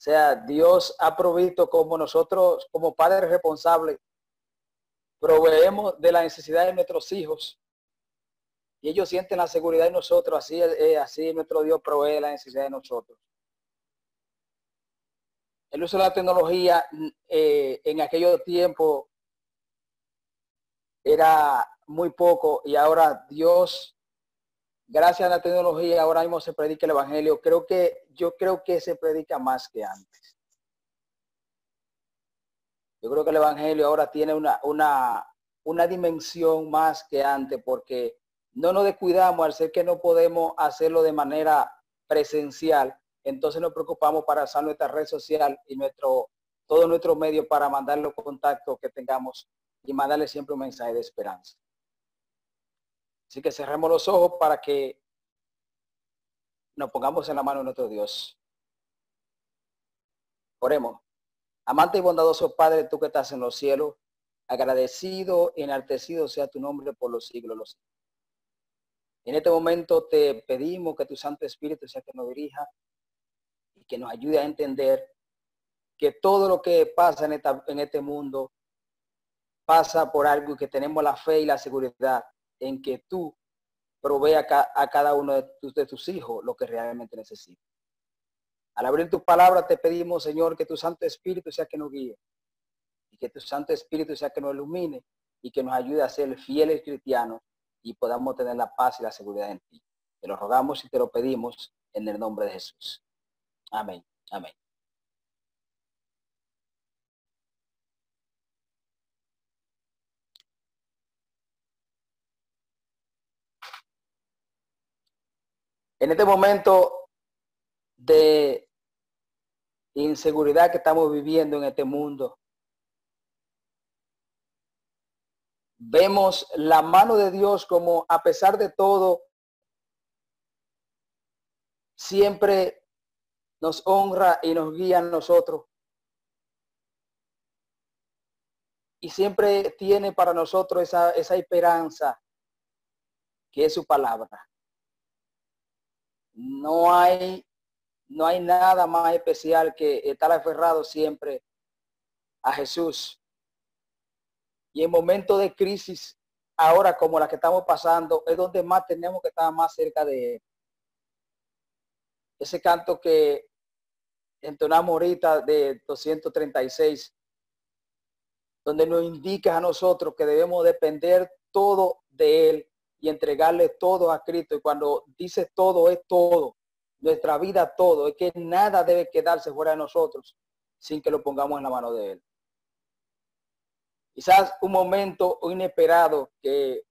O sea, Dios ha provisto como nosotros, como padres responsables, proveemos de la necesidad de nuestros hijos. Y ellos sienten la seguridad de nosotros, así, eh, así nuestro Dios provee la necesidad de nosotros. El uso de la tecnología eh, en aquellos tiempos era muy poco y ahora Dios gracias a la tecnología ahora mismo se predica el evangelio. Creo que yo creo que se predica más que antes. Yo creo que el evangelio ahora tiene una, una, una dimensión más que antes porque no nos descuidamos al ser que no podemos hacerlo de manera presencial. Entonces nos preocupamos para usar nuestra red social y nuestro, todo nuestro medio para mandar los contactos que tengamos y mandarle siempre un mensaje de esperanza. Así que cerremos los ojos para que nos pongamos en la mano de nuestro Dios. Oremos. Amante y bondadoso Padre, tú que estás en los cielos, agradecido y enaltecido sea tu nombre por los siglos. Los En este momento te pedimos que tu Santo Espíritu sea que nos dirija y que nos ayude a entender que todo lo que pasa en, en este mundo pasa por algo y que tenemos la fe y la seguridad en que tú provee a, cada uno de tus, de tus hijos lo que realmente necesita. Al abrir tu palabra te pedimos, Señor, que tu Santo Espíritu sea que nos guíe y que tu Santo Espíritu sea que nos ilumine y que nos ayude a ser fieles cristianos y podamos tener la paz y la seguridad en ti. Te lo rogamos y te lo pedimos en el nombre de Jesús. Amén. Amén. En este momento de inseguridad que estamos viviendo en este mundo, vemos la mano de Dios como a pesar de todo, siempre nos honra y nos guía a nosotros. Y siempre tiene para nosotros esa, esa esperanza que es su palabra. No hay, no hay nada más especial que estar aferrado siempre a Jesús. Y en momentos de crisis, ahora como la que estamos pasando, es donde más tenemos que estar más cerca de Él. Ese canto que entonamos ahorita de 236, donde nos indica a nosotros que debemos depender todo de Él y entregarle todo a Cristo. Y cuando dice todo, es todo. Nuestra vida todo. Es que nada debe quedarse fuera de nosotros sin que lo pongamos en la mano de Él. Quizás un momento inesperado que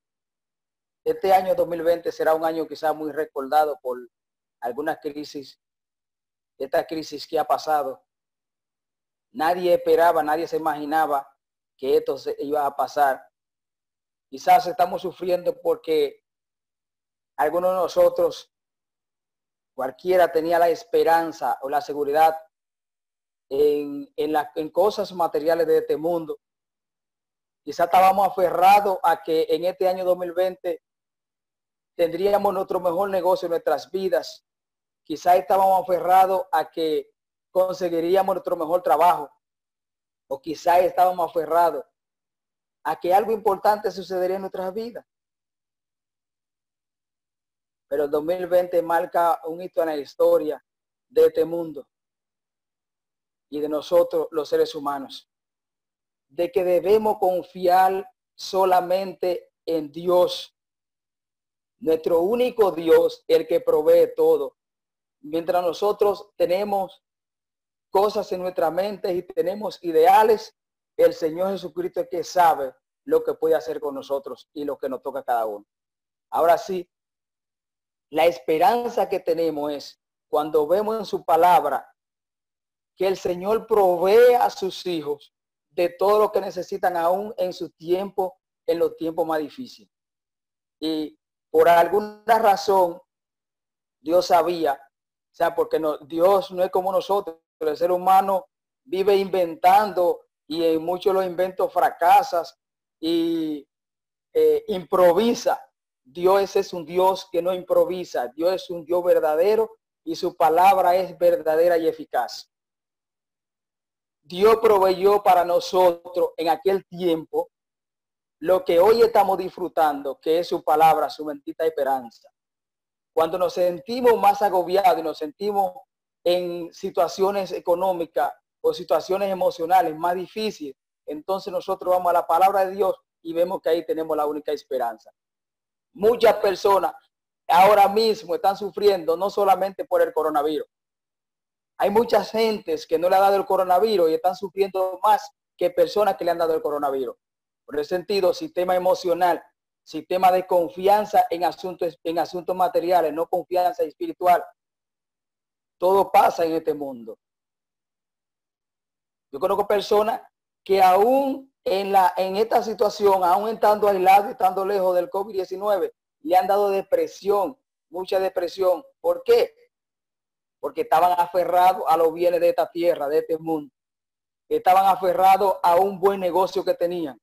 este año 2020 será un año quizás muy recordado por algunas crisis, esta crisis que ha pasado. Nadie esperaba, nadie se imaginaba que esto se iba a pasar. Quizás estamos sufriendo porque algunos de nosotros, cualquiera tenía la esperanza o la seguridad en, en, en cosas materiales de este mundo. Quizás estábamos aferrados a que en este año 2020 tendríamos nuestro mejor negocio en nuestras vidas. Quizás estábamos aferrados a que conseguiríamos nuestro mejor trabajo. O quizás estábamos aferrados a que algo importante sucedería en nuestras vidas. Pero el 2020 marca un hito en la historia de este mundo y de nosotros los seres humanos. De que debemos confiar solamente en Dios, nuestro único Dios, el que provee todo. Mientras nosotros tenemos cosas en nuestra mente y tenemos ideales, el Señor Jesucristo es que sabe lo que puede hacer con nosotros y lo que nos toca a cada uno. Ahora sí, la esperanza que tenemos es cuando vemos en su palabra que el Señor provee a sus hijos de todo lo que necesitan aún en su tiempo, en los tiempos más difíciles. Y por alguna razón, Dios sabía, o sea, porque no, Dios no es como nosotros, el ser humano vive inventando y en muchos los inventos fracasas y eh, improvisa. Dios es un Dios que no improvisa. Dios es un Dios verdadero y su palabra es verdadera y eficaz. Dios proveyó para nosotros en aquel tiempo lo que hoy estamos disfrutando, que es su palabra, su bendita esperanza. Cuando nos sentimos más agobiados y nos sentimos en situaciones económicas o situaciones emocionales más difíciles, entonces nosotros vamos a la palabra de Dios y vemos que ahí tenemos la única esperanza. Muchas personas ahora mismo están sufriendo no solamente por el coronavirus. Hay muchas gentes que no le ha dado el coronavirus y están sufriendo más que personas que le han dado el coronavirus. Por ese sentido, sistema emocional, sistema de confianza en asuntos, en asuntos materiales, no confianza espiritual. Todo pasa en este mundo. Yo conozco personas que aún en, la, en esta situación, aún estando aislados, estando lejos del COVID-19, le han dado depresión, mucha depresión. ¿Por qué? Porque estaban aferrados a los bienes de esta tierra, de este mundo. Estaban aferrados a un buen negocio que tenían.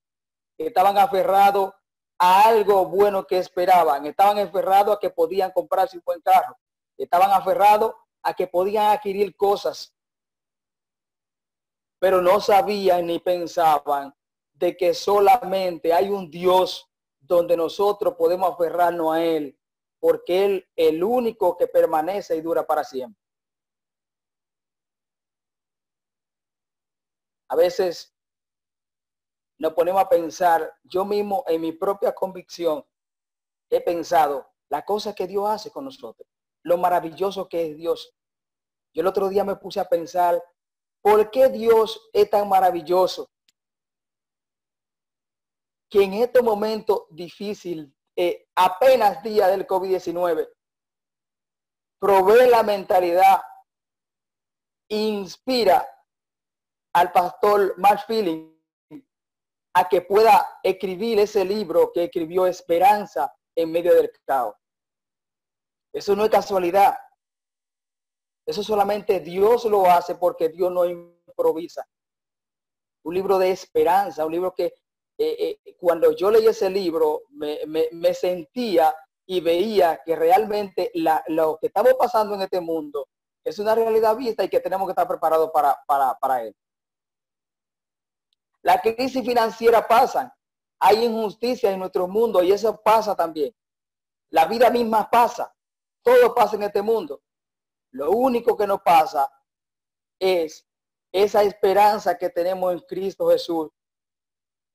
Estaban aferrados a algo bueno que esperaban. Estaban aferrados a que podían comprarse un buen carro. Estaban aferrados a que podían adquirir cosas. Pero no sabían ni pensaban de que solamente hay un Dios donde nosotros podemos aferrarnos a Él, porque Él el único que permanece y dura para siempre. A veces nos ponemos a pensar, yo mismo en mi propia convicción he pensado la cosa que Dios hace con nosotros, lo maravilloso que es Dios. Yo el otro día me puse a pensar, ¿por qué Dios es tan maravilloso? que en este momento difícil, eh, apenas día del COVID-19, provee la mentalidad, inspira al pastor Mark Feeling a que pueda escribir ese libro que escribió Esperanza en medio del caos. Eso no es casualidad. Eso solamente Dios lo hace porque Dios no improvisa. Un libro de esperanza, un libro que eh, eh, cuando yo leí ese libro, me, sentía y veía que realmente lo que estamos pasando en este mundo es una realidad vista y que tenemos que estar preparados para, para, para él. La crisis financiera pasa, hay injusticia en nuestro mundo y eso pasa también. La vida misma pasa, todo pasa en este mundo. Lo único que nos pasa es esa esperanza que tenemos en Cristo Jesús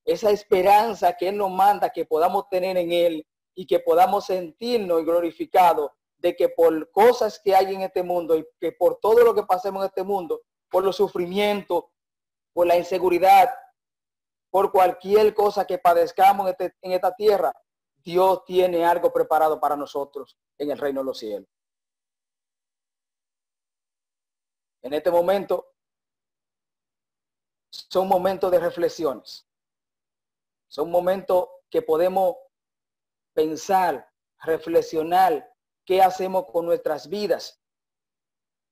esa esperanza que Él nos manda que podamos tener en Él y que podamos sentirnos glorificados de que por cosas que hay en este mundo y que por todo lo que pasemos en este mundo, por los sufrimientos, por la inseguridad, por cualquier cosa que padezcamos en, este, en esta tierra, Dios tiene algo preparado para nosotros en el reino de los cielos. En este momento son momentos de reflexiones. Son momentos que podemos pensar, reflexionar qué hacemos con nuestras vidas,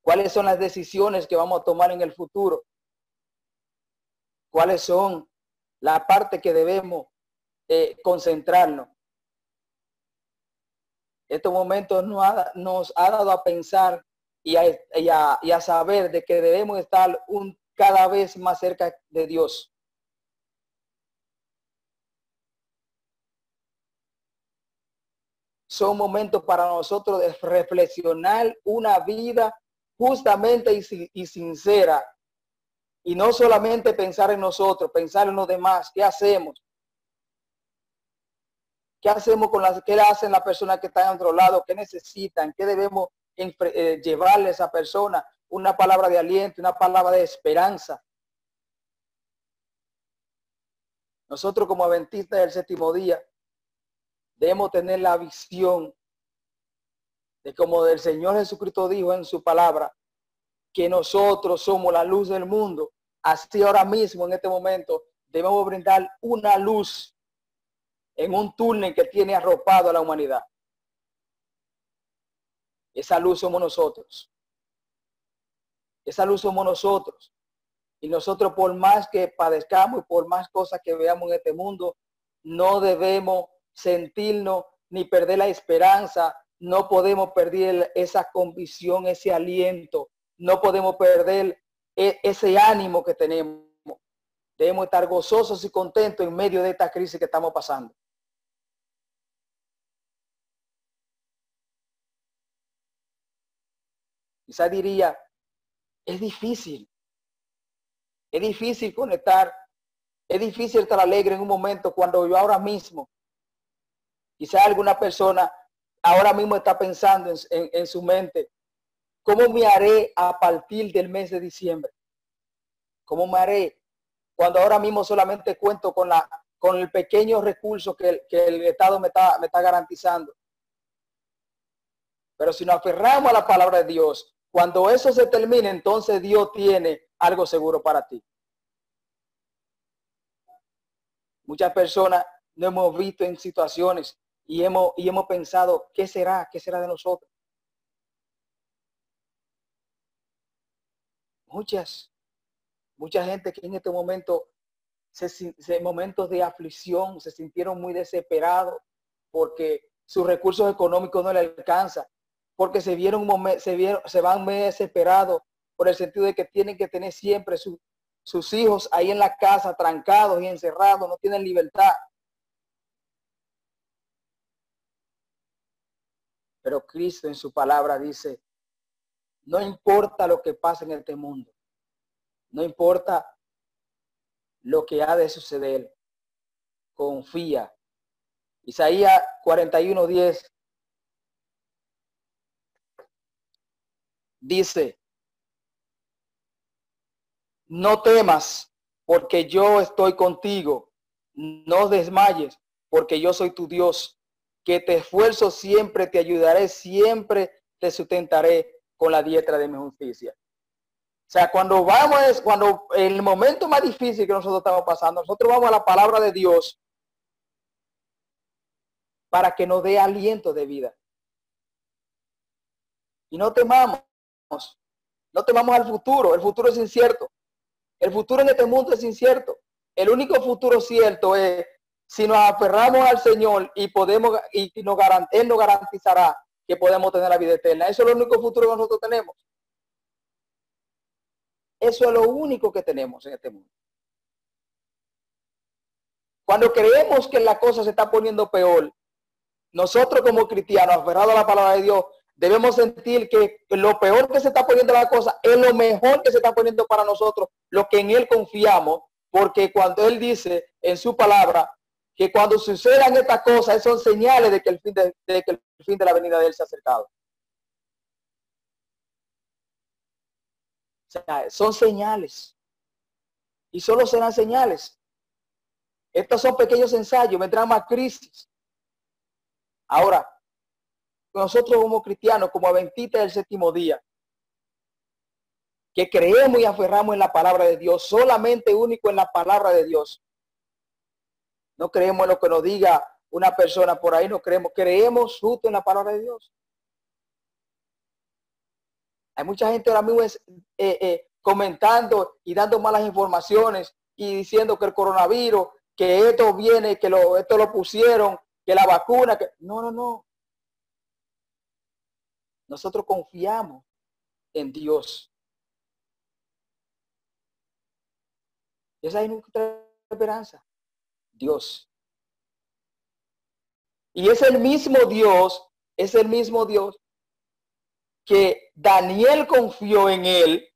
cuáles son las decisiones que vamos a tomar en el futuro, cuáles son la parte que debemos eh, concentrarnos. Estos momentos nos nos ha dado a pensar y a, y a saber de que debemos estar un, cada vez más cerca de Dios. son momentos para nosotros de reflexionar una vida justamente y, sincera. Y no solamente pensar en nosotros, pensar en los demás. ¿Qué hacemos? ¿Qué hacemos con las, qué hacen las personas que están a otro lado? ¿Qué necesitan? ¿Qué debemos eh, llevarle a esa persona? Una palabra de aliento, una palabra de esperanza. Nosotros como adventistas del séptimo día, debemos tener la visión de como el Señor Jesucristo dijo en su palabra, que nosotros somos la luz del mundo. Así ahora mismo, en este momento, debemos brindar una luz en un túnel que tiene arropado a la humanidad. Esa luz somos nosotros. Esa luz somos nosotros. Y nosotros por más que padezcamos y por más cosas que veamos en este mundo, no debemos sentirnos ni perder la esperanza. No podemos perder esa convicción, ese aliento. No podemos perder e, ese ánimo que tenemos. Debemos estar gozosos y contentos en medio de esta crisis que estamos pasando. Quizá diría, es difícil. Es difícil conectar. Es difícil estar alegre en un momento cuando yo ahora mismo, quizá alguna persona ahora mismo está pensando en, su mente, ¿cómo me haré a partir del mes de diciembre? ¿Cómo me haré cuando ahora mismo solamente cuento con, la, con el pequeño recurso que el, Estado me está, me está garantizando? Pero si nos aferramos a la palabra de Dios, cuando eso se termine, entonces Dios tiene algo seguro para ti. Muchas personas no hemos visto en situaciones y hemos, y hemos pensado, ¿qué será? ¿Qué será de nosotros? Muchas, mucha gente que en este momento, se, momentos de aflicción, se sintieron muy desesperados porque sus recursos económicos no le alcanzan, porque se vieron, se vieron, se van muy desesperados por el sentido de que tienen que tener siempre sus hijos ahí en la casa, trancados y encerrados, no tienen libertad. Pero Cristo en su palabra dice, no importa lo que pase en este mundo, no importa lo que ha de suceder, confía. Isaías 41:10 dice, no temas porque yo estoy contigo, no desmayes porque yo soy tu Dios que te esfuerzo siempre, te ayudaré, siempre te sustentaré con la diestra de mi justicia. O sea, cuando vamos, cuando el momento más difícil que nosotros estamos pasando, nosotros vamos a la palabra de Dios para que nos dé aliento de vida. Y no temamos, no temamos al futuro, el futuro es incierto. El futuro en este mundo es incierto. El único futuro cierto es si nos aferramos al Señor y podemos, y nos Él nos garantizará que podemos tener la vida eterna. Eso es lo único futuro que nosotros tenemos. Eso es lo único que tenemos en este mundo. Cuando creemos que la cosa se está poniendo peor, nosotros como cristianos, aferrados a la palabra de Dios, debemos sentir que lo peor que se está poniendo la cosa es lo mejor que se está poniendo para nosotros, lo que en Él confiamos, porque cuando Él dice en su palabra, que cuando sucedan estas cosas son señales de que el fin de, que el fin de la venida de él se ha acercado. Son señales. Y solo serán señales. Estos son pequeños ensayos, vendrán más crisis. Ahora, nosotros como cristianos, como adventistas del séptimo día, que creemos y aferramos en la palabra de Dios, solamente único en la palabra de Dios, no creemos en lo que nos diga una persona por ahí, no creemos, creemos justo en la palabra de Dios. Hay mucha gente ahora mismo es, eh, eh, comentando y dando malas informaciones y diciendo que el coronavirus, que esto viene, que lo, esto lo pusieron, que la vacuna, que no, no, no. Nosotros confiamos en Dios. Esa es nuestra esperanza. Dios. Y es el mismo Dios, es el mismo Dios que Daniel confió en él.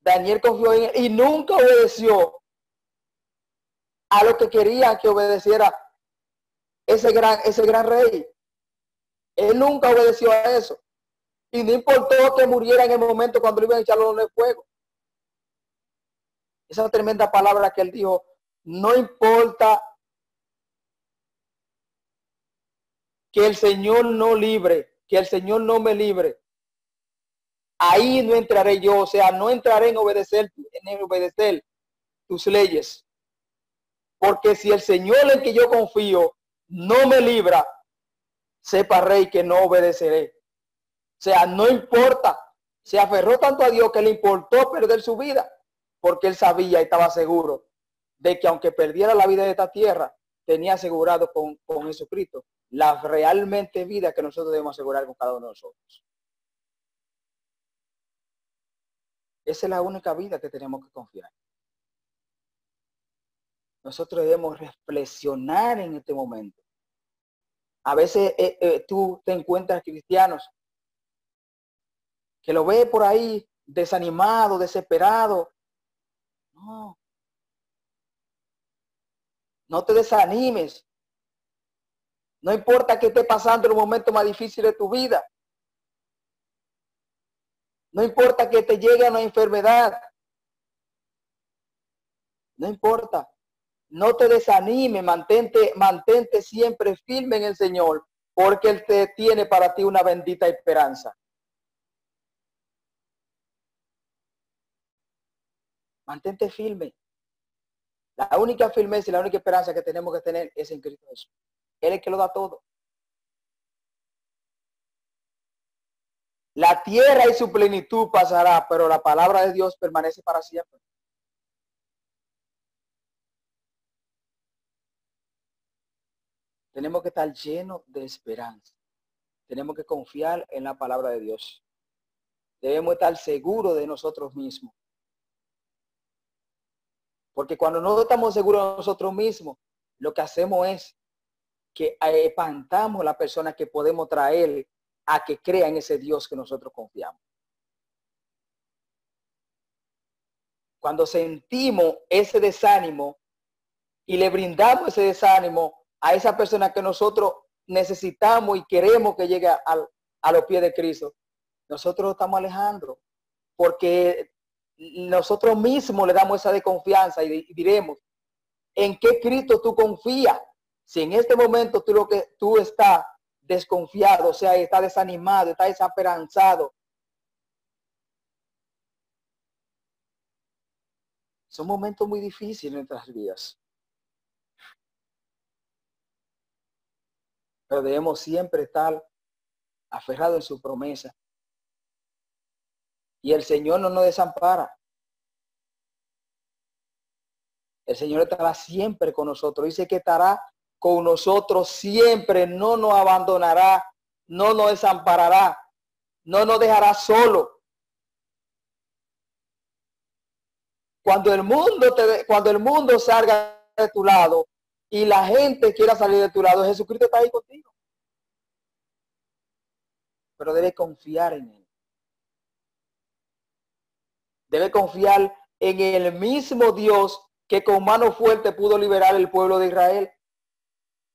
Daniel confió en él y nunca obedeció a lo que quería que obedeciera ese gran, ese gran rey. Él nunca obedeció a eso. Y no importó que muriera en el momento cuando le iban a echarlo en el fuego. Esa tremenda palabra que él dijo, no importa que el Señor no libre, que el Señor no me libre. Ahí no entraré yo, o sea, no entraré en obedecer, en obedecer tus leyes. Porque si el Señor en que yo confío no me libra, sepa rey que no obedeceré. O sea, no importa. Se aferró tanto a Dios que le importó perder su vida, porque él sabía y estaba seguro de que aunque perdiera la vida de esta tierra, tenía asegurado con, con Jesucristo la realmente vida que nosotros debemos asegurar con cada uno de nosotros. Esa es la única vida que tenemos que confiar. Nosotros debemos reflexionar en este momento. A veces eh, eh, tú te encuentras cristianos que lo ve por ahí desanimado, desesperado. No. No te desanimes. No importa que esté pasando el momento más difícil de tu vida. No importa que te llegue una enfermedad. No importa. No te desanime, mantente, mantente siempre firme en el Señor, porque Él te tiene para ti una bendita esperanza. Mantente firme. La única firmeza y la única esperanza que tenemos que tener es en Cristo Jesús. Él es el que lo da todo. La tierra y su plenitud pasará, pero la palabra de Dios permanece para siempre. Tenemos que estar llenos de esperanza. Tenemos que confiar en la palabra de Dios. Debemos estar seguros de nosotros mismos. Porque cuando no estamos seguros de nosotros mismos, lo que hacemos es que espantamos a la persona que podemos traer a que crea en ese Dios que nosotros confiamos. Cuando sentimos ese desánimo y le brindamos ese desánimo a esa persona que nosotros necesitamos y queremos que llegue a los pies de Cristo, nosotros estamos alejando, porque nosotros mismos le damos esa desconfianza y diremos, ¿en qué Cristo tú confías? Si en este momento tú lo que tú estás desconfiado, o sea, está desanimado, está desesperanzado, son momentos muy difíciles en nuestras vidas. Pero debemos siempre estar aferrados en su promesa. Y el Señor no nos desampara. El Señor estará siempre con nosotros. Dice que estará con nosotros siempre, no nos abandonará, no nos desamparará, no nos dejará solo. Cuando el mundo te, cuando el mundo salga de tu lado, y la gente quiera salir de tu lado, Jesucristo está ahí contigo. Pero debe confiar en Él. Debe confiar en el mismo Dios que con mano fuerte pudo liberar el pueblo de Israel.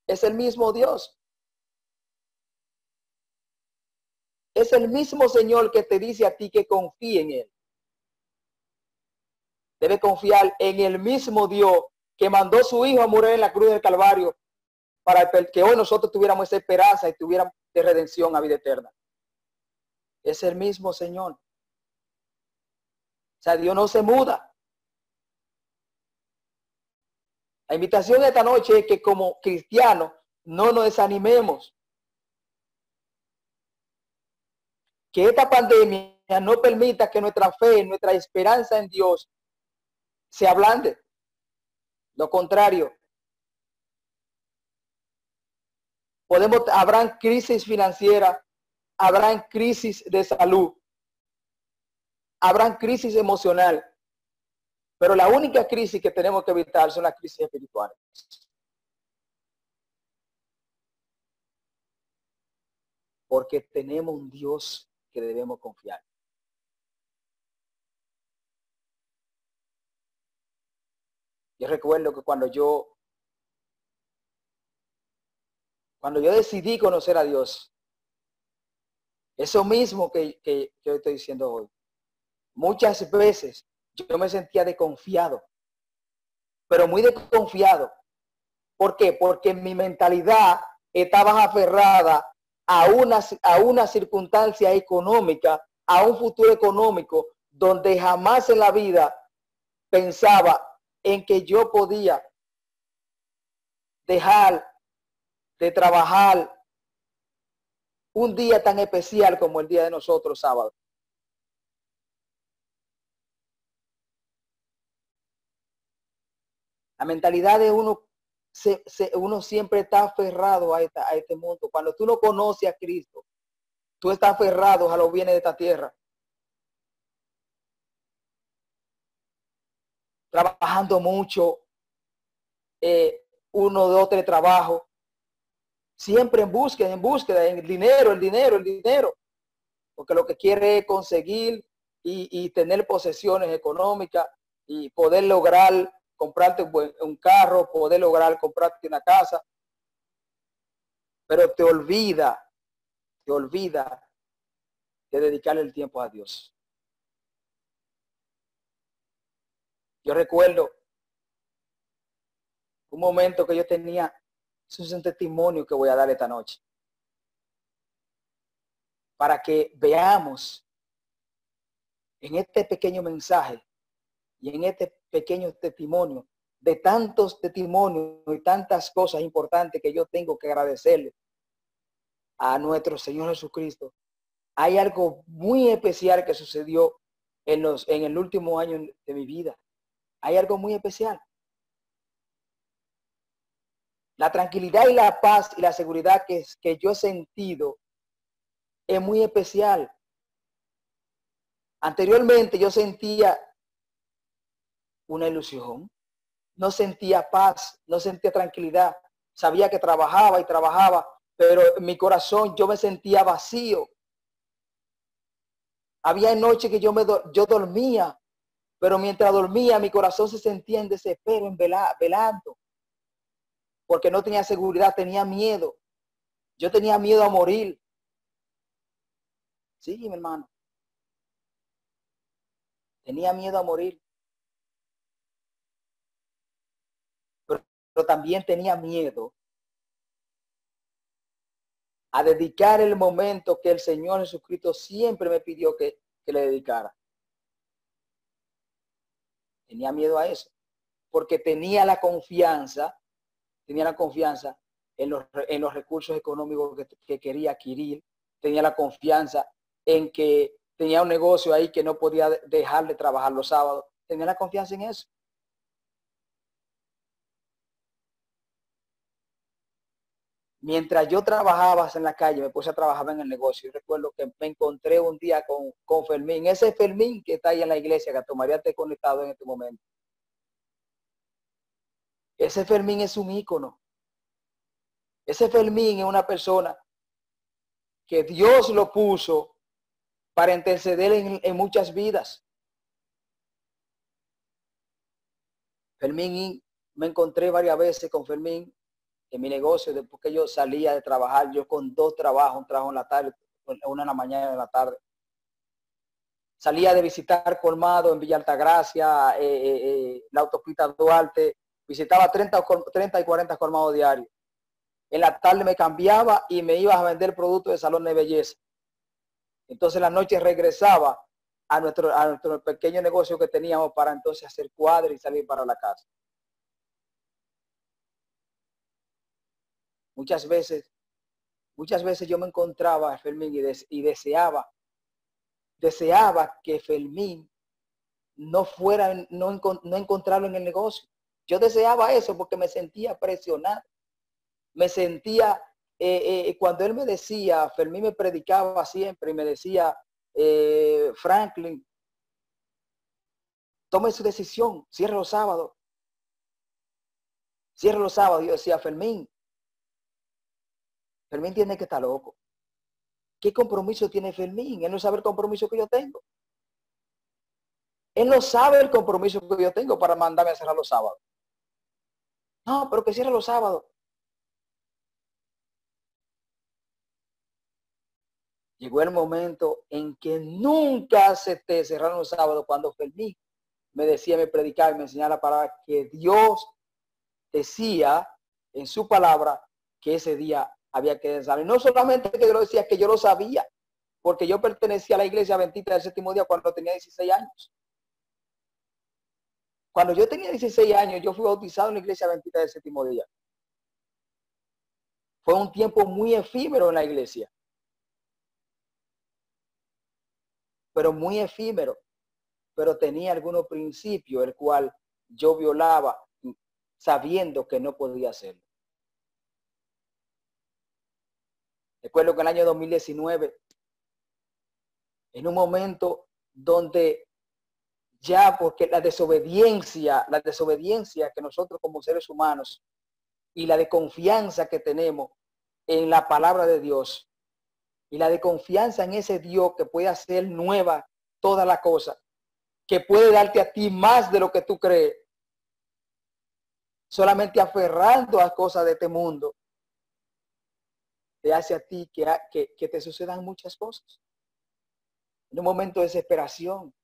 Es el mismo Dios. Es el mismo Señor que te dice a ti que confíe en Él. Debe confiar en el mismo Dios que mandó su hijo a morir en la cruz del Calvario para que hoy nosotros tuviéramos esa esperanza y tuviéramos de redención a vida eterna. Es el mismo Señor. O sea, Dios no se muda. La invitación de esta noche es que como cristianos no nos desanimemos. Que esta pandemia no permita que nuestra fe, nuestra esperanza en Dios se ablande. Lo contrario, podemos, habrán crisis financiera, habrán crisis de salud, habrán crisis emocional, pero la única crisis que tenemos que evitar son las crisis espirituales. Porque tenemos un Dios que debemos confiar. Recuerdo que cuando yo, cuando yo decidí conocer a Dios, eso mismo que, que, yo estoy diciendo hoy, muchas veces yo me sentía desconfiado, pero muy desconfiado. ¿Por qué? Porque mi mentalidad estaba aferrada a una, a una circunstancia económica, a un futuro económico, donde jamás en la vida pensaba en que yo podía dejar de trabajar un día tan especial como el día de nosotros sábado. La mentalidad de uno, se, uno siempre está aferrado a, a este mundo. Cuando tú no conoces a Cristo, tú estás aferrado a los bienes de esta tierra. Trabajando mucho, eh, uno, dos, tres trabajos, siempre en búsqueda, en búsqueda, en el dinero, el dinero, el dinero, porque lo que quiere es conseguir y, y tener posesiones económicas y poder lograr comprarte un carro, poder lograr comprarte una casa, pero te olvida, te olvida de dedicarle el tiempo a Dios. Yo recuerdo un momento que yo tenía, es un testimonio que voy a dar esta noche, para que veamos en este pequeño mensaje y en este pequeño testimonio de tantos testimonios y tantas cosas importantes que yo tengo que agradecerle a nuestro Señor Jesucristo. Hay algo muy especial que sucedió en, los, en el último año de mi vida. Hay algo muy especial. La tranquilidad y la paz y la seguridad que, yo he sentido es muy especial. Anteriormente yo sentía una ilusión, no sentía paz, no sentía tranquilidad, sabía que trabajaba y trabajaba, pero en mi corazón yo me sentía vacío. Había noches que yo, me, yo dormía, pero mientras dormía mi corazón se sentía en desespero, en velando, porque no tenía seguridad, tenía miedo. Yo tenía miedo a morir. Sí, mi hermano. Tenía miedo a morir. pero también tenía miedo a dedicar el momento que el Señor Jesucristo siempre me pidió que, le dedicara. Tenía miedo a eso, porque tenía la confianza, tenía la confianza en los, en los recursos económicos que, que quería adquirir, tenía la confianza en que tenía un negocio ahí que no podía dejar de trabajar los sábados, tenía la confianza en eso. Mientras yo trabajaba en la calle, me puse a trabajar en el negocio. Y recuerdo que me encontré un día con, con Fermín, ese Fermín que está ahí en la iglesia, que tomaría te conectado en este momento. Ese Fermín es un ícono. Ese Fermín es una persona que Dios lo puso para interceder en, en muchas vidas. Fermín, me encontré varias veces con Fermín en mi negocio, después que yo salía de trabajar, yo con dos trabajos, un trabajo en la tarde, una en la mañana y en la tarde. Salía de visitar Colmado en Villa Altagracia, eh, eh, eh, la autopista Duarte, visitaba 30, 30 y 40 colmados diarios. En la tarde me cambiaba y me iba a vender productos de salón de belleza. Entonces la noche regresaba a nuestro, a nuestro pequeño negocio que teníamos para entonces hacer cuadros y salir para la casa. Muchas veces, muchas veces yo me encontraba a Fermín y, deseaba, deseaba que Fermín no fuera, no, no encontrarlo en el negocio. Yo deseaba eso porque me sentía presionado. Me sentía, eh, eh, cuando él me decía, Fermín me predicaba siempre y me decía, eh, Franklin, tome su decisión, cierre los sábados. Cierre los sábados. Yo decía, Fermín, Fermín tiene que estar loco. ¿Qué compromiso tiene Fermín? Él no sabe el compromiso que yo tengo. Él no sabe el compromiso que yo tengo para mandarme a cerrar los sábados. No, pero que cierre los sábados. Llegó el momento en que nunca acepté cerrar los sábados cuando Fermín me decía, me predicaba y me enseñaba la palabra que Dios decía en su palabra que ese día había que saber. No solamente que yo lo decía, que yo lo sabía, porque yo pertenecía a la iglesia bendita del séptimo día cuando tenía 16 años. Cuando yo tenía 16 años, yo fui bautizado en la iglesia bendita del séptimo día. Fue un tiempo muy efímero en la iglesia. Pero muy efímero. Pero tenía algunos principios, el cual yo violaba sabiendo que no podía hacerlo. Recuerdo que el año 2019, en un momento donde ya porque la desobediencia, la desobediencia que nosotros como seres humanos y la de confianza que tenemos en la palabra de Dios y la de confianza en ese Dios que puede hacer nueva toda la cosa, que puede darte a ti más de lo que tú crees, solamente aferrando a cosas de este mundo, te hace a ti que, te sucedan muchas cosas. En un momento de desesperación,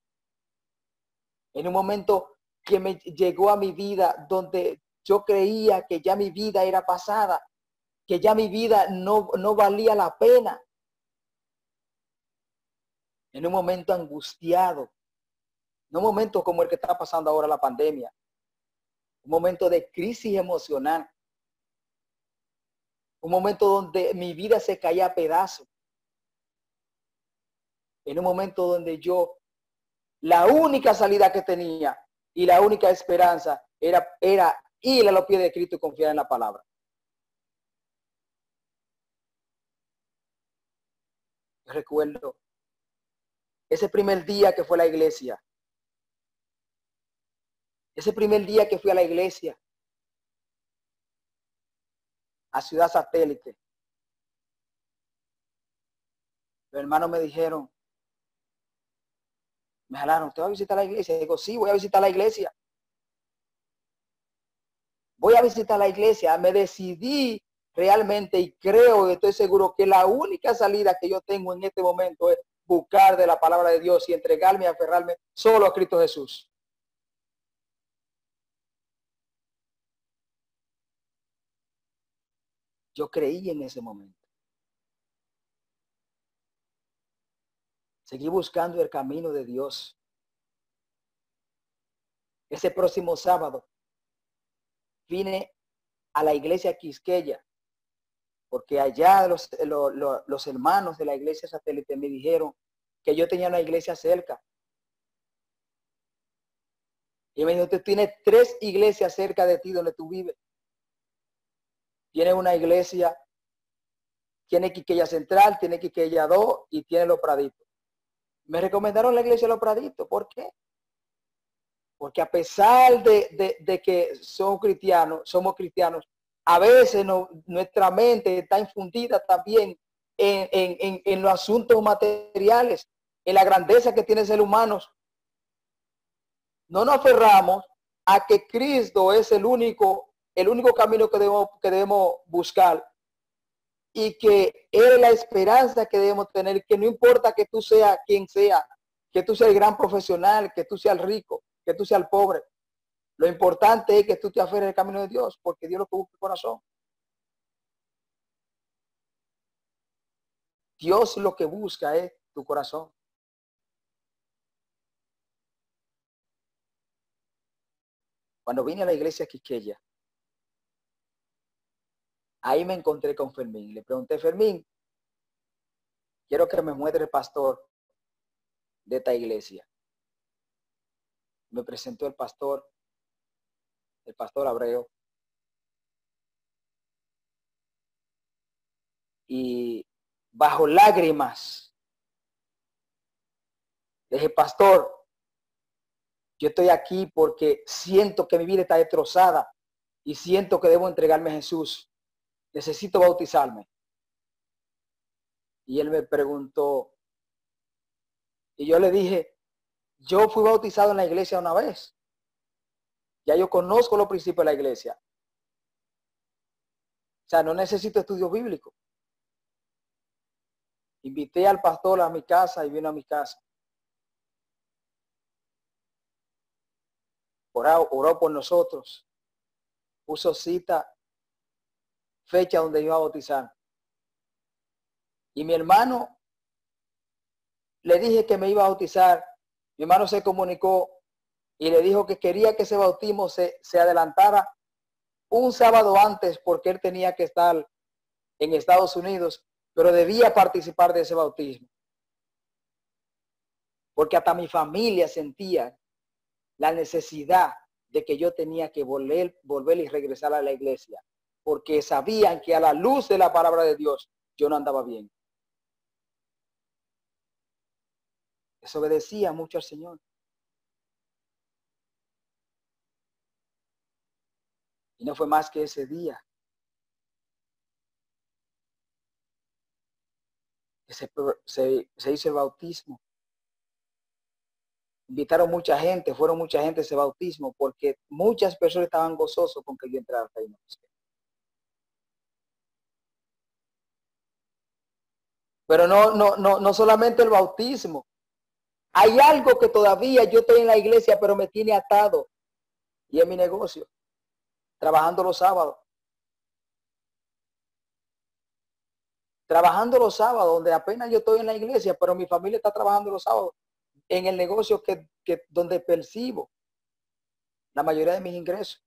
en un momento que me llegó a mi vida donde yo creía que ya mi vida era pasada, que ya mi vida no, valía la pena. En un momento angustiado, no un momento como el que está pasando ahora la pandemia, un momento de crisis emocional, un momento donde mi vida se caía a pedazos, en un momento donde yo la única salida que tenía y la única esperanza era, era ir a los pies de Cristo y confiar en la palabra. recuerdo ese primer día que fue a la iglesia. Ese primer día que fui a la iglesia. A Ciudad Satélite. Los hermanos me dijeron, me jalaron, ¿usted va a visitar la iglesia? digo, sí, voy a visitar la iglesia. Voy a visitar la iglesia. Me decidí realmente y creo y estoy seguro que la única salida que yo tengo en este momento es buscar de la palabra de Dios y entregarme y aferrarme solo a Cristo Jesús. Yo creí en ese momento. Seguí buscando el camino de Dios. Ese próximo sábado vine a la iglesia Quisqueya, porque allá los, hermanos de la iglesia satélite me dijeron que yo tenía una iglesia cerca. Y me dijo, usted tiene tres iglesias cerca de ti donde tú vives. Tiene una iglesia, tiene Quiqueya Central, tiene Quiqueya 2 y tiene Los Praditos. Me recomendaron la iglesia de Los Praditos. ¿Por qué? Porque a pesar de, que somos cristianos, somos cristianos, a veces nuestra mente está infundida también en, los asuntos materiales, en la grandeza que tiene ser humano. No nos aferramos a que Cristo es el único, el único camino que debemos, que debemos buscar y que es la esperanza que debemos tener, que no importa que tú seas quien sea, que tú seas el gran profesional, que tú seas el rico, que tú seas el pobre. Lo importante es que tú te aferres el camino de Dios, porque Dios lo que busca el corazón. Dios lo que busca es tu corazón. Cuando vine a la iglesia Quiqueya, Ahí me encontré con Fermín. Le pregunté, Fermín, quiero que me muestre el pastor de esta iglesia. Me presentó el pastor, el pastor Abreu. Y bajo lágrimas, dije, pastor, yo estoy aquí porque siento que mi vida está destrozada y siento que debo entregarme a Jesús necesito bautizarme. Y él me preguntó, y yo le dije, yo fui bautizado en la iglesia una vez. Ya yo conozco los principios de la iglesia. O sea, no necesito estudio bíblico. Invité al pastor a mi casa y vino a mi casa. Oró, oró por nosotros. Puso cita fecha donde iba a bautizar. Y mi hermano, le dije que me iba a bautizar. Mi hermano se comunicó y le dijo que quería que ese bautismo se, se adelantara un sábado antes porque él tenía que estar en Estados Unidos, pero debía participar de ese bautismo. Porque hasta mi familia sentía la necesidad de que yo tenía que volver, volver y regresar a la iglesia porque sabían que a la luz de la palabra de Dios yo no andaba bien. Desobedecía mucho al Señor. Y no fue más que ese día se, hizo el bautismo. Invitaron mucha gente, fueron mucha gente a ese bautismo, porque muchas personas estaban gozosos con que yo entrara al reino de Pero no, no, no, no solamente el bautismo. Hay algo que todavía yo estoy en la iglesia, pero me tiene atado. Y es mi negocio. Trabajando los sábados. Trabajando los sábados, donde apenas yo estoy en la iglesia, pero mi familia está trabajando los sábados en el negocio que, que donde percibo la mayoría de mis ingresos.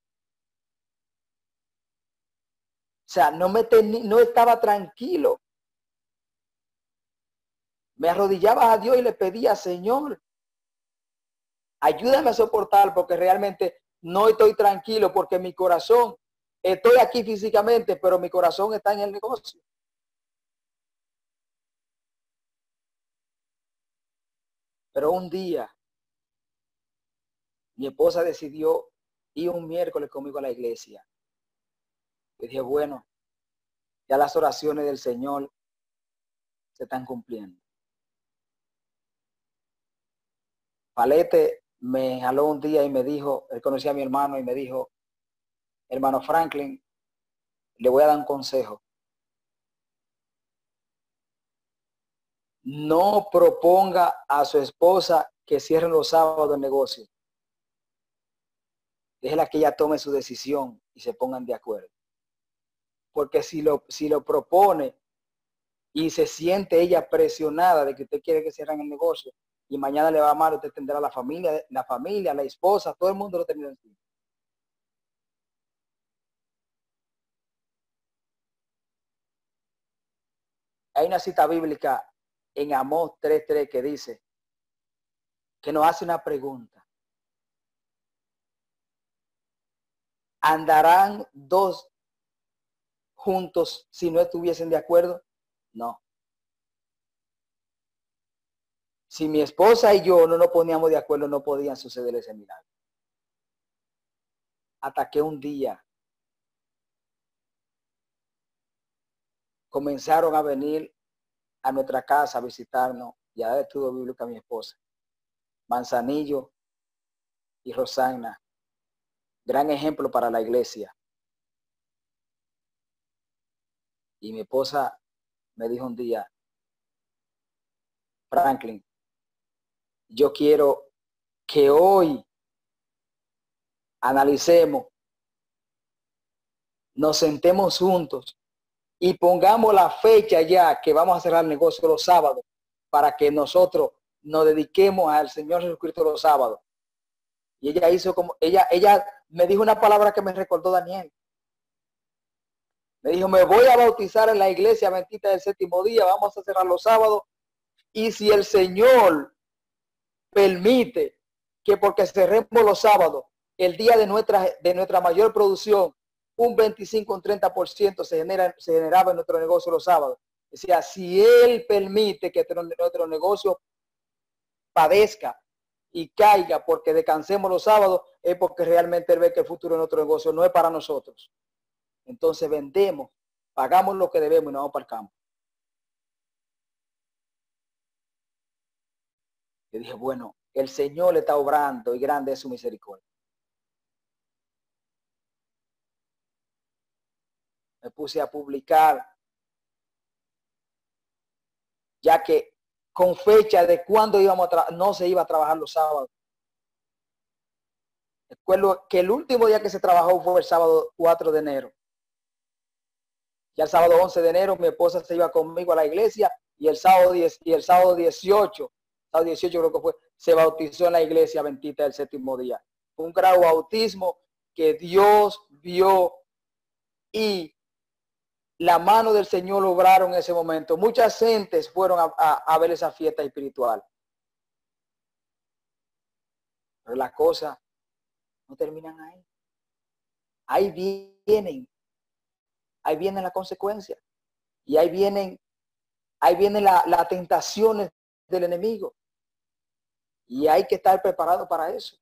O sea, no, me no estaba tranquilo me arrodillaba a Dios y le pedía, Señor, ayúdame a soportar porque realmente no estoy tranquilo porque mi corazón, estoy aquí físicamente, pero mi corazón está en el negocio. Pero un día, mi esposa decidió ir un miércoles conmigo a la iglesia. Y dije, bueno, ya las oraciones del Señor se están cumpliendo. Palete me jaló un día y me dijo, él conocía a mi hermano y me dijo, hermano Franklin, le voy a dar un consejo. No proponga a su esposa que cierren los sábados el negocio. Déjela que ella tome su decisión y se pongan de acuerdo. Porque si lo, si lo propone y se siente ella presionada de que usted quiere que cierren el negocio, y mañana le va mal, usted tendrá la familia, la familia, la esposa, todo el mundo lo tendrá encima. Hay una cita bíblica en Amós 3.3 que dice, que nos hace una pregunta. ¿Andarán dos juntos si no estuviesen de acuerdo? No. Si mi esposa y yo no nos poníamos de acuerdo, no podían suceder ese milagro. Hasta que un día comenzaron a venir a nuestra casa a visitarnos y a dar estudio bíblico a mi esposa. Manzanillo y Rosana. Gran ejemplo para la iglesia. Y mi esposa me dijo un día, Franklin, yo quiero que hoy analicemos, nos sentemos juntos y pongamos la fecha ya que vamos a cerrar el negocio los sábados para que nosotros nos dediquemos al Señor Jesucristo los sábados. Y ella hizo como, ella, ella me dijo una palabra que me recordó Daniel. Me dijo, me voy a bautizar en la iglesia bendita del séptimo día, vamos a cerrar los sábados. Y si el Señor permite que porque cerremos los sábados, el día de nuestra, de nuestra mayor producción, un 25, un 30% se, genera, se generaba en nuestro negocio los sábados. O sea, si Él permite que nuestro negocio padezca y caiga porque descansemos los sábados, es porque realmente Él ve que el futuro de nuestro negocio no es para nosotros. Entonces vendemos, pagamos lo que debemos y nos vamos para el campo. Yo dije, bueno, el Señor le está obrando y grande es su misericordia. Me puse a publicar, ya que con fecha de cuándo íbamos a no se iba a trabajar los sábados. Recuerdo que el último día que se trabajó fue el sábado 4 de enero. Ya el sábado 11 de enero mi esposa se iba conmigo a la iglesia y el sábado 10 y el sábado 18 18 creo que fue, se bautizó en la iglesia bendita del séptimo día. un gran bautismo que Dios vio y la mano del Señor lograron en ese momento. Muchas gentes fueron a, ver esa fiesta espiritual. Pero las cosas no terminan ahí. Ahí vienen. Ahí vienen las consecuencias. Y ahí vienen, ahí vienen las tentaciones del enemigo. Y hay que estar preparado para eso.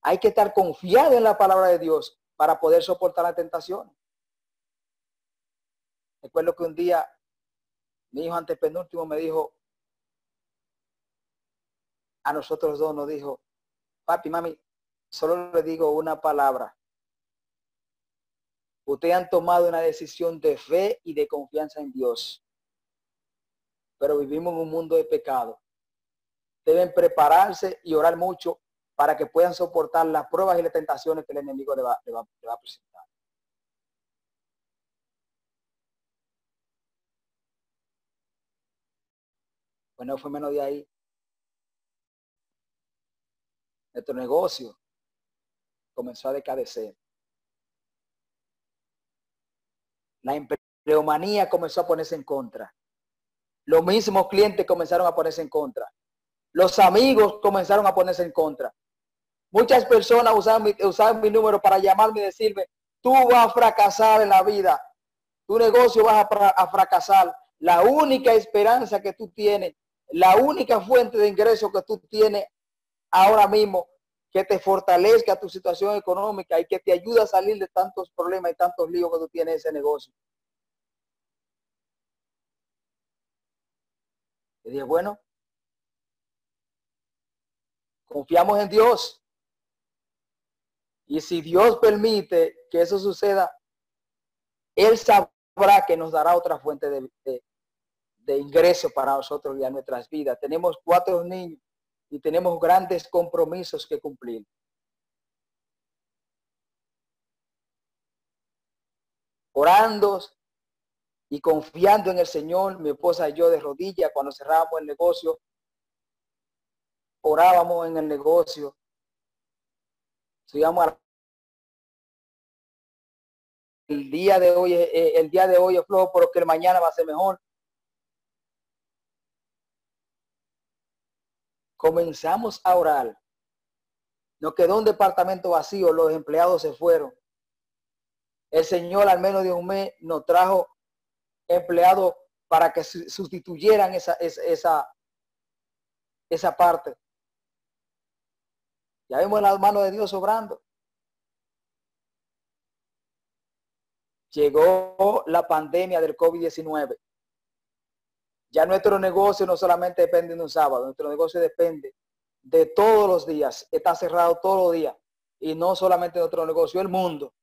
Hay que estar confiado en la palabra de Dios para poder soportar la tentación. Recuerdo que un día mi hijo antepenúltimo me dijo, a nosotros dos nos dijo, papi, mami, solo le digo una palabra. Ustedes han tomado una decisión de fe y de confianza en Dios. Pero vivimos en un mundo de pecado. Deben prepararse y orar mucho para que puedan soportar las pruebas y las tentaciones que el enemigo le va, a presentar. Bueno, fue menos de ahí. Nuestro negocio comenzó a decadecer. La empleomanía comenzó a ponerse en contra. Los mismos clientes comenzaron a ponerse en contra. Los amigos comenzaron a ponerse en contra. Muchas personas usaban mi, número para llamarme y decirme, tú vas a fracasar en la vida. Tu negocio vas a, fracasar. La única esperanza que tú tienes, la única fuente de ingreso que tú tienes ahora mismo que te fortalezca tu situación económica y que te ayude a salir de tantos problemas y tantos líos que tú tienes en ese negocio. Y dije, bueno, confiamos en Dios. Y si Dios permite que eso suceda, Él sabrá que nos dará otra fuente de, de, ingreso para nosotros y a nuestras vidas. Tenemos cuatro niños y tenemos grandes compromisos que cumplir. Orando y confiando en el Señor, mi esposa y yo de rodillas cuando cerrábamos el negocio, orábamos en el negocio, subíamos el día de hoy, eh, el día de hoy es flojo, pero que el mañana va a ser mejor. comenzamos a orar. Nos quedó un departamento vacío, los empleados se fueron. El Señor al menos de un mes nos trajo empleados para que sustituyeran esa, esa, esa parte. Ya vemos las manos de Dios obrando. Llegó la pandemia del COVID-19. Ya nuestro negocio no solamente depende de un sábado, nuestro negocio depende de todos los días. Está cerrado todos los días. Y no solamente nuestro negocio, el mundo.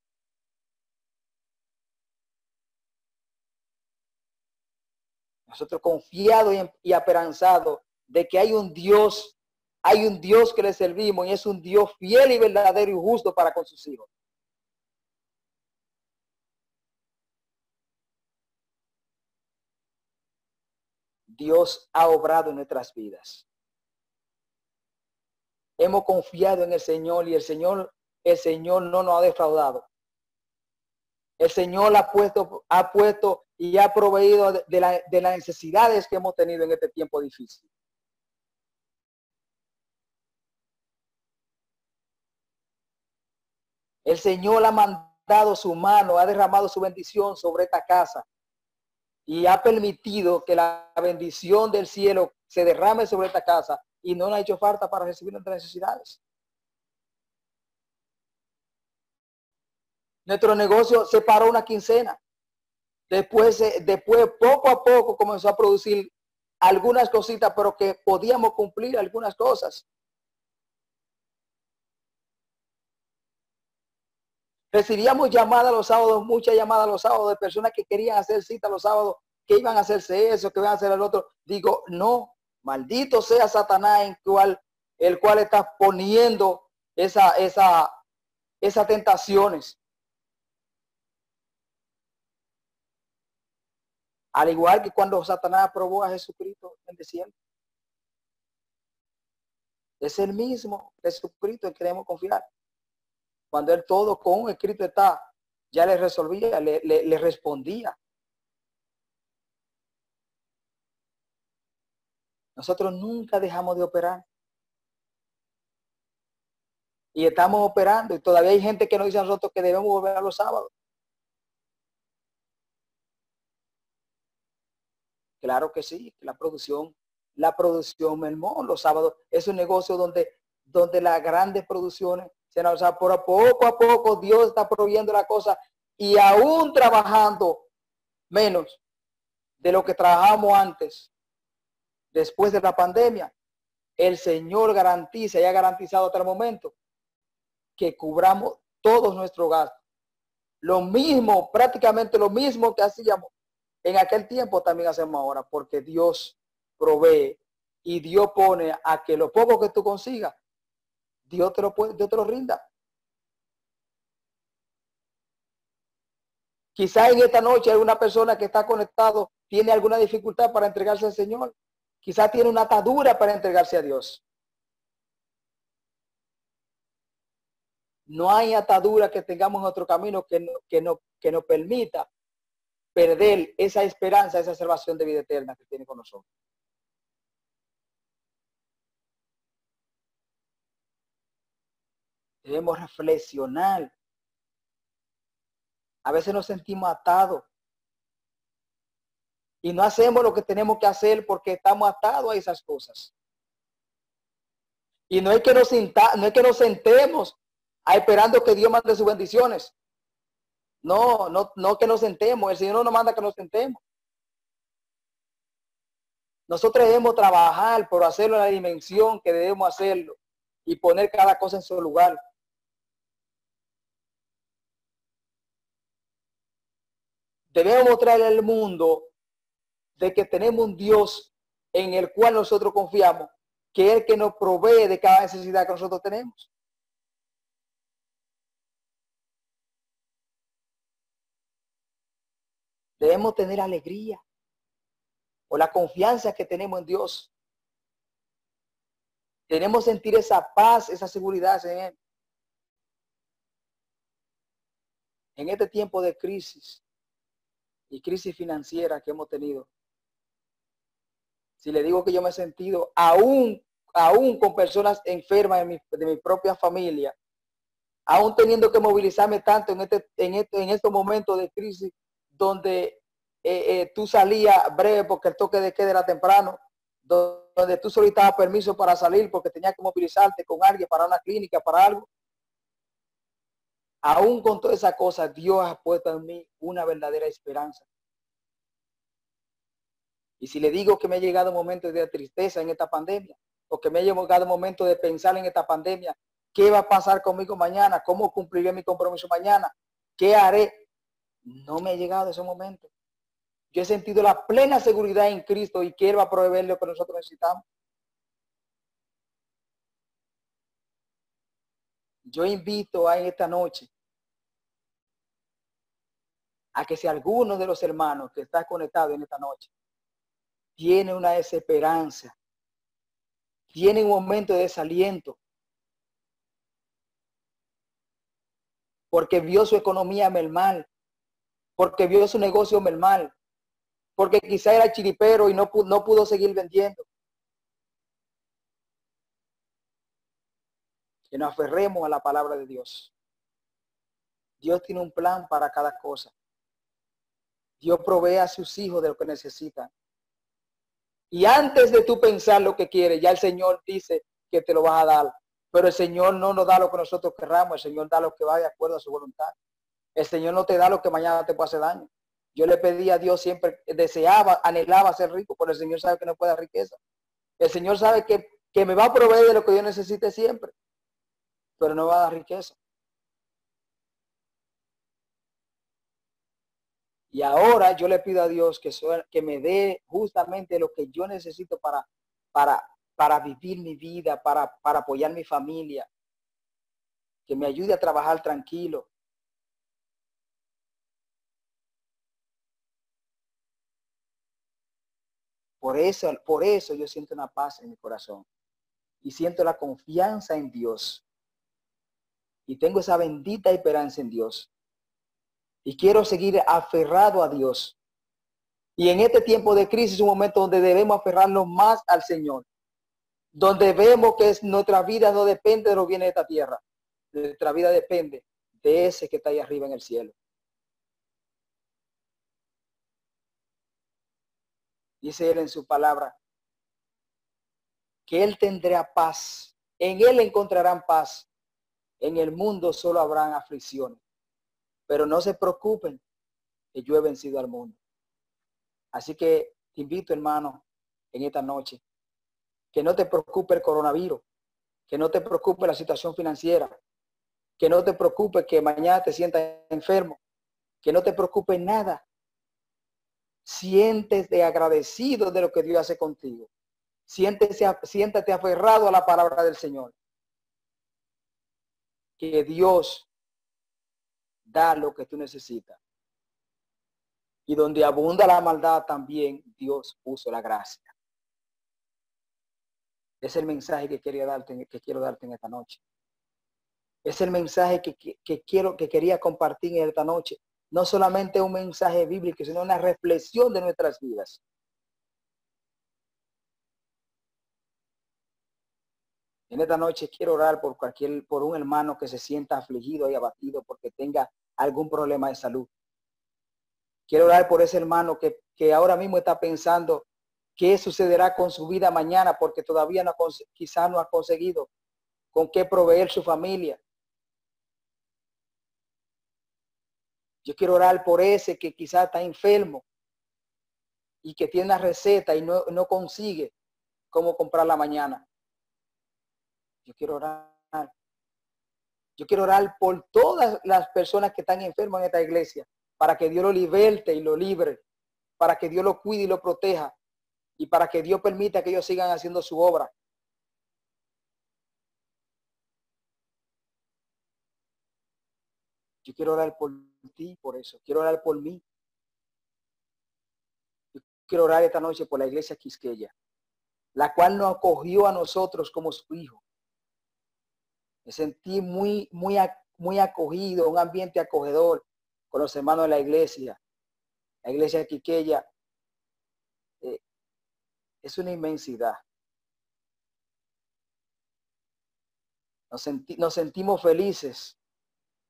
Nosotros confiados y, esperanzados de que hay un Dios, hay un Dios que le servimos y es un Dios fiel y verdadero y justo para con sus hijos. Dios ha obrado en nuestras vidas. Hemos confiado en el Señor y el Señor, el Señor no nos ha defraudado. El Señor ha puesto, ha puesto y ha proveído de, de las necesidades que hemos tenido en este tiempo difícil. El Señor ha mandado su mano, ha derramado su bendición sobre esta casa y ha permitido que la bendición del cielo se derrame sobre esta casa y no le ha hecho falta para recibir nuestras necesidades. Nuestro negocio se paró una quincena. Después, después, poco a poco comenzó a producir algunas cositas, pero que podíamos cumplir algunas cosas. Recibíamos llamadas los sábados, muchas llamadas los sábados de personas que querían hacer cita los sábados, que iban a hacerse eso, que iban a hacer el otro. Digo, no, maldito sea Satanás en cual, el cual está poniendo esa, esa, esas tentaciones. Al igual que cuando Satanás probó a Jesucristo en el. Es el mismo Jesucristo en que queremos confiar cuando él todo con un escrito está, ya le resolvía, le, le, respondía. Nosotros nunca dejamos de operar. Y estamos operando y todavía hay gente que nos dice a nosotros que debemos volver a los sábados. Claro que sí, la producción, la producción mermó los sábados. Es un negocio donde, donde las grandes producciones O sea, por poco a poco Dios está proveyendo la cosa y aún trabajando menos de lo que trabajamos antes, después de la pandemia, el Señor garantiza y ha garantizado hasta el momento que cubramos todos nuestros gastos. Lo mismo, prácticamente lo mismo que hacíamos en aquel tiempo también hacemos ahora, porque Dios provee y Dios pone a que lo poco que tú consigas, Dios te lo puede, Dios te lo rinda. Quizá en esta noche hay una persona que está conectado, tiene alguna dificultad para entregarse al Señor. Quizá tiene una atadura para entregarse a Dios. No hay atadura que tengamos en otro camino que, no, que, no, que nos permita perder esa esperanza, esa salvación de vida eterna que tiene con nosotros. Debemos reflexionar. A veces nos sentimos atados y no hacemos lo que tenemos que hacer porque estamos atados a esas cosas. Y no es que nos, no es que nos sentemos esperando que Dios mande sus bendiciones. No, no, no que nos sentemos. El Señor no nos manda que nos sentemos. Nosotros debemos trabajar por hacerlo en la dimensión que debemos hacerlo y poner cada cosa en su lugar. Debemos mostrarle al mundo de que tenemos un Dios en el cual nosotros confiamos, que es el que nos provee de cada necesidad que nosotros tenemos. Debemos tener alegría o la confianza que tenemos en Dios. Tenemos sentir esa paz, esa seguridad en Él. En este tiempo de crisis y crisis financiera que hemos tenido, si le digo que yo me he sentido aún, aún con personas enfermas de mi, de mi propia familia, aún teniendo que movilizarme tanto en, este, en, este, en estos momentos de crisis donde eh, eh, tú salías breve porque el toque de queda era temprano, donde tú solicitabas permiso para salir porque tenías que movilizarte con alguien para una clínica, para algo. Aún con toda esa cosa, Dios ha puesto en mí una verdadera esperanza. Y si le digo que me ha llegado momentos de tristeza en esta pandemia, o que me ha llegado momento de pensar en esta pandemia, ¿qué va a pasar conmigo mañana? ¿Cómo cumpliré mi compromiso mañana? ¿Qué haré? No me ha llegado ese momento. Yo he sentido la plena seguridad en Cristo y que Él va a proveer lo que nosotros necesitamos. Yo invito a esta noche a que si alguno de los hermanos que está conectado en esta noche tiene una desesperanza, tiene un momento de desaliento, porque vio su economía mal porque vio su negocio mal porque quizá era chiripero y no, no pudo seguir vendiendo. Que nos aferremos a la palabra de Dios. Dios tiene un plan para cada cosa. Dios provee a sus hijos de lo que necesitan. Y antes de tú pensar lo que quieres, ya el Señor dice que te lo vas a dar. Pero el Señor no nos da lo que nosotros querramos, el Señor da lo que va de acuerdo a su voluntad. El Señor no te da lo que mañana te puede hacer daño. Yo le pedí a Dios siempre, deseaba, anhelaba ser rico, pero el Señor sabe que no puede dar riqueza. El Señor sabe que, que me va a proveer de lo que yo necesite siempre, pero no va a dar riqueza. Y ahora yo le pido a Dios que, que me dé justamente lo que yo necesito para, para, para vivir mi vida, para, para apoyar mi familia, que me ayude a trabajar tranquilo, Por eso, por eso yo siento una paz en mi corazón y siento la confianza en Dios. Y tengo esa bendita esperanza en Dios. Y quiero seguir aferrado a Dios. Y en este tiempo de crisis es un momento donde debemos aferrarnos más al Señor. Donde vemos que nuestra vida no depende de lo que viene de esta tierra. Nuestra vida depende de ese que está ahí arriba en el cielo. dice él en su palabra, que él tendrá paz, en él encontrarán paz, En el mundo solo habrán aflicciones, pero no se preocupen que yo he vencido al mundo. Así que te invito, hermano, en esta noche, que no te preocupe el coronavirus, que no te preocupe la situación financiera, que no te preocupe que mañana te sientas enfermo, que no te preocupe nada. Siéntete agradecido de lo que Dios hace contigo. Siéntese, siéntate aferrado a la palabra del Señor. Que Dios da lo que tú necesitas. Y donde abunda la maldad también Dios puso la gracia. Es el mensaje que quería darte, que quiero darte en esta noche. Es el mensaje que, que, quiero, que quería compartir en esta noche. No solamente un mensaje bíblico, sino una reflexión de nuestras vidas. En esta noche quiero orar por cualquier, por un hermano que se sienta afligido y abatido porque tenga algún problema de salud. Quiero orar por ese hermano que, que ahora mismo está pensando qué sucederá con su vida mañana porque todavía no, quizás no ha conseguido con qué proveer su familia. Yo quiero orar por ese que quizás está enfermo y que tiene una receta y no, no consigue cómo comprarla mañana. Yo quiero orar. Yo quiero orar por todas las personas que están enfermas en esta iglesia para que Dios lo liberte y lo libre, para que Dios lo cuide y lo proteja, y para que Dios permita que ellos sigan haciendo su obra. Yo quiero orar por ti, por eso. Quiero orar por mí. Yo quiero orar esta noche por la iglesia Quisqueya, la cual nos acogió a nosotros como su hijo. Me sentí muy, muy, muy acogido, un ambiente acogedor con los hermanos de la iglesia. La iglesia Quiqueya eh, es una inmensidad. Nos, nos sentimos felices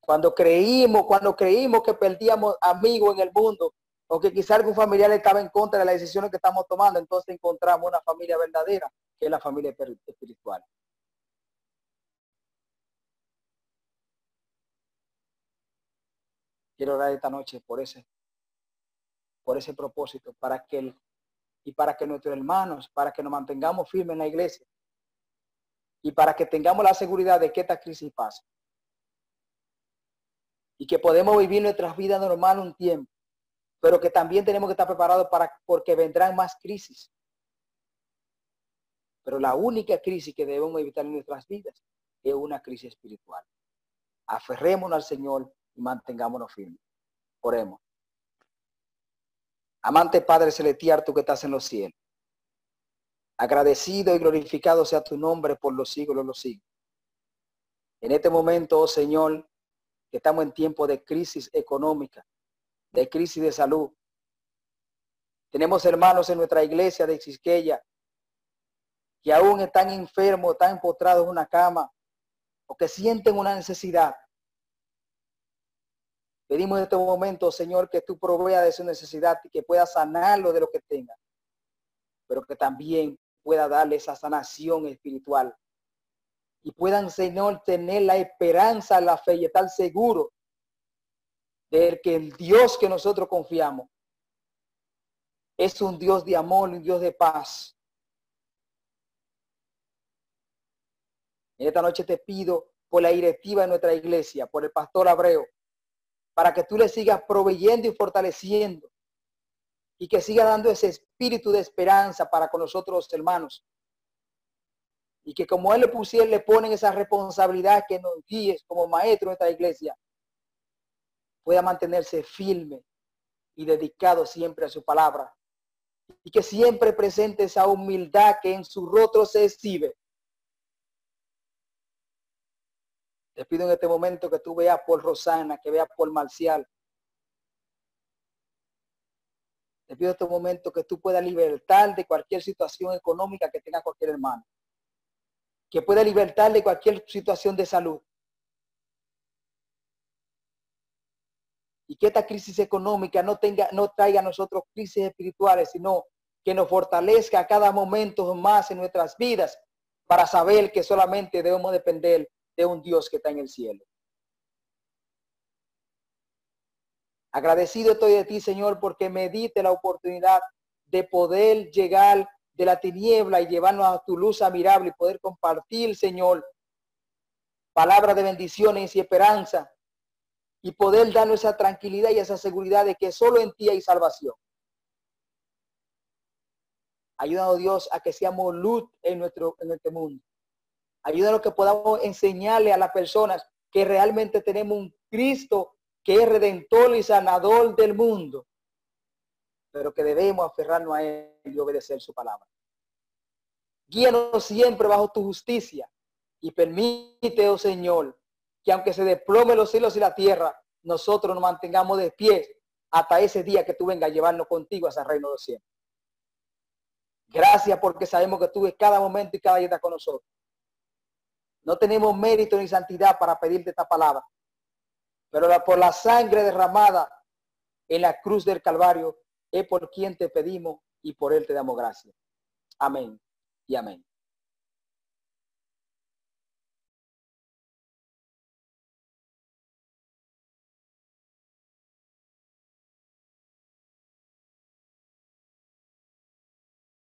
cuando creímos, cuando creímos que perdíamos amigos en el mundo o que quizá algún familiar estaba en contra de las decisiones que estamos tomando, entonces encontramos una familia verdadera, que es la familia espiritual. Quiero orar esta noche por ese, por ese propósito, para que el, y para que nuestros hermanos, para que nos mantengamos firmes en la iglesia y para que tengamos la seguridad de que esta crisis pase y que podemos vivir nuestras vidas normal un tiempo, pero que también tenemos que estar preparados para porque vendrán más crisis. Pero la única crisis que debemos evitar en nuestras vidas es una crisis espiritual. Aferrémonos al Señor mantengámonos firmes. Oremos. Amante Padre Celestial, tú que estás en los cielos. Agradecido y glorificado sea tu nombre por los siglos de los siglos. En este momento, oh Señor, que estamos en tiempo de crisis económica, de crisis de salud. Tenemos hermanos en nuestra iglesia de Xisqueya que aún están enfermos, están empotrados en una cama o que sienten una necesidad. Pedimos en este momento, Señor, que tú proveas de su necesidad y que pueda sanarlo de lo que tenga, pero que también pueda darle esa sanación espiritual. Y puedan, Señor, tener la esperanza, la fe y estar seguro de que el Dios que nosotros confiamos es un Dios de amor, un Dios de paz. En esta noche te pido por la directiva de nuestra iglesia, por el pastor Abreu, para que tú le sigas proveyendo y fortaleciendo y que siga dando ese espíritu de esperanza para con nosotros hermanos. Y que como él le pusiera, le ponen esa responsabilidad que nos guíes como maestro de esta iglesia, pueda mantenerse firme y dedicado siempre a su palabra. Y que siempre presente esa humildad que en su rostro se exhibe Te pido en este momento que tú veas por Rosana, que veas por Marcial. Te pido en este momento que tú puedas libertar de cualquier situación económica que tenga cualquier hermano. Que pueda libertar de cualquier situación de salud. Y que esta crisis económica no tenga, no traiga a nosotros crisis espirituales, sino que nos fortalezca a cada momento más en nuestras vidas para saber que solamente debemos depender de un Dios que está en el cielo. Agradecido estoy de ti, Señor, porque me diste la oportunidad de poder llegar de la tiniebla y llevarnos a tu luz admirable y poder compartir, Señor, palabras de bendiciones y esperanza y poder darnos esa tranquilidad y esa seguridad de que solo en ti hay salvación. Ayúdanos, Dios, a que seamos luz en nuestro en este mundo. Ayúdanos que podamos enseñarle a las personas que realmente tenemos un Cristo que es redentor y sanador del mundo, pero que debemos aferrarnos a Él y obedecer su palabra. Guíanos siempre bajo tu justicia y permite, oh Señor, que aunque se desplome los cielos y la tierra, nosotros nos mantengamos de pie hasta ese día que tú vengas a llevarnos contigo a ese reino de cielo. Gracias porque sabemos que tú ves cada momento y cada día con nosotros. No tenemos mérito ni santidad para pedirte esta palabra, pero por la sangre derramada en la cruz del Calvario es por quien te pedimos y por él te damos gracias. Amén y amén.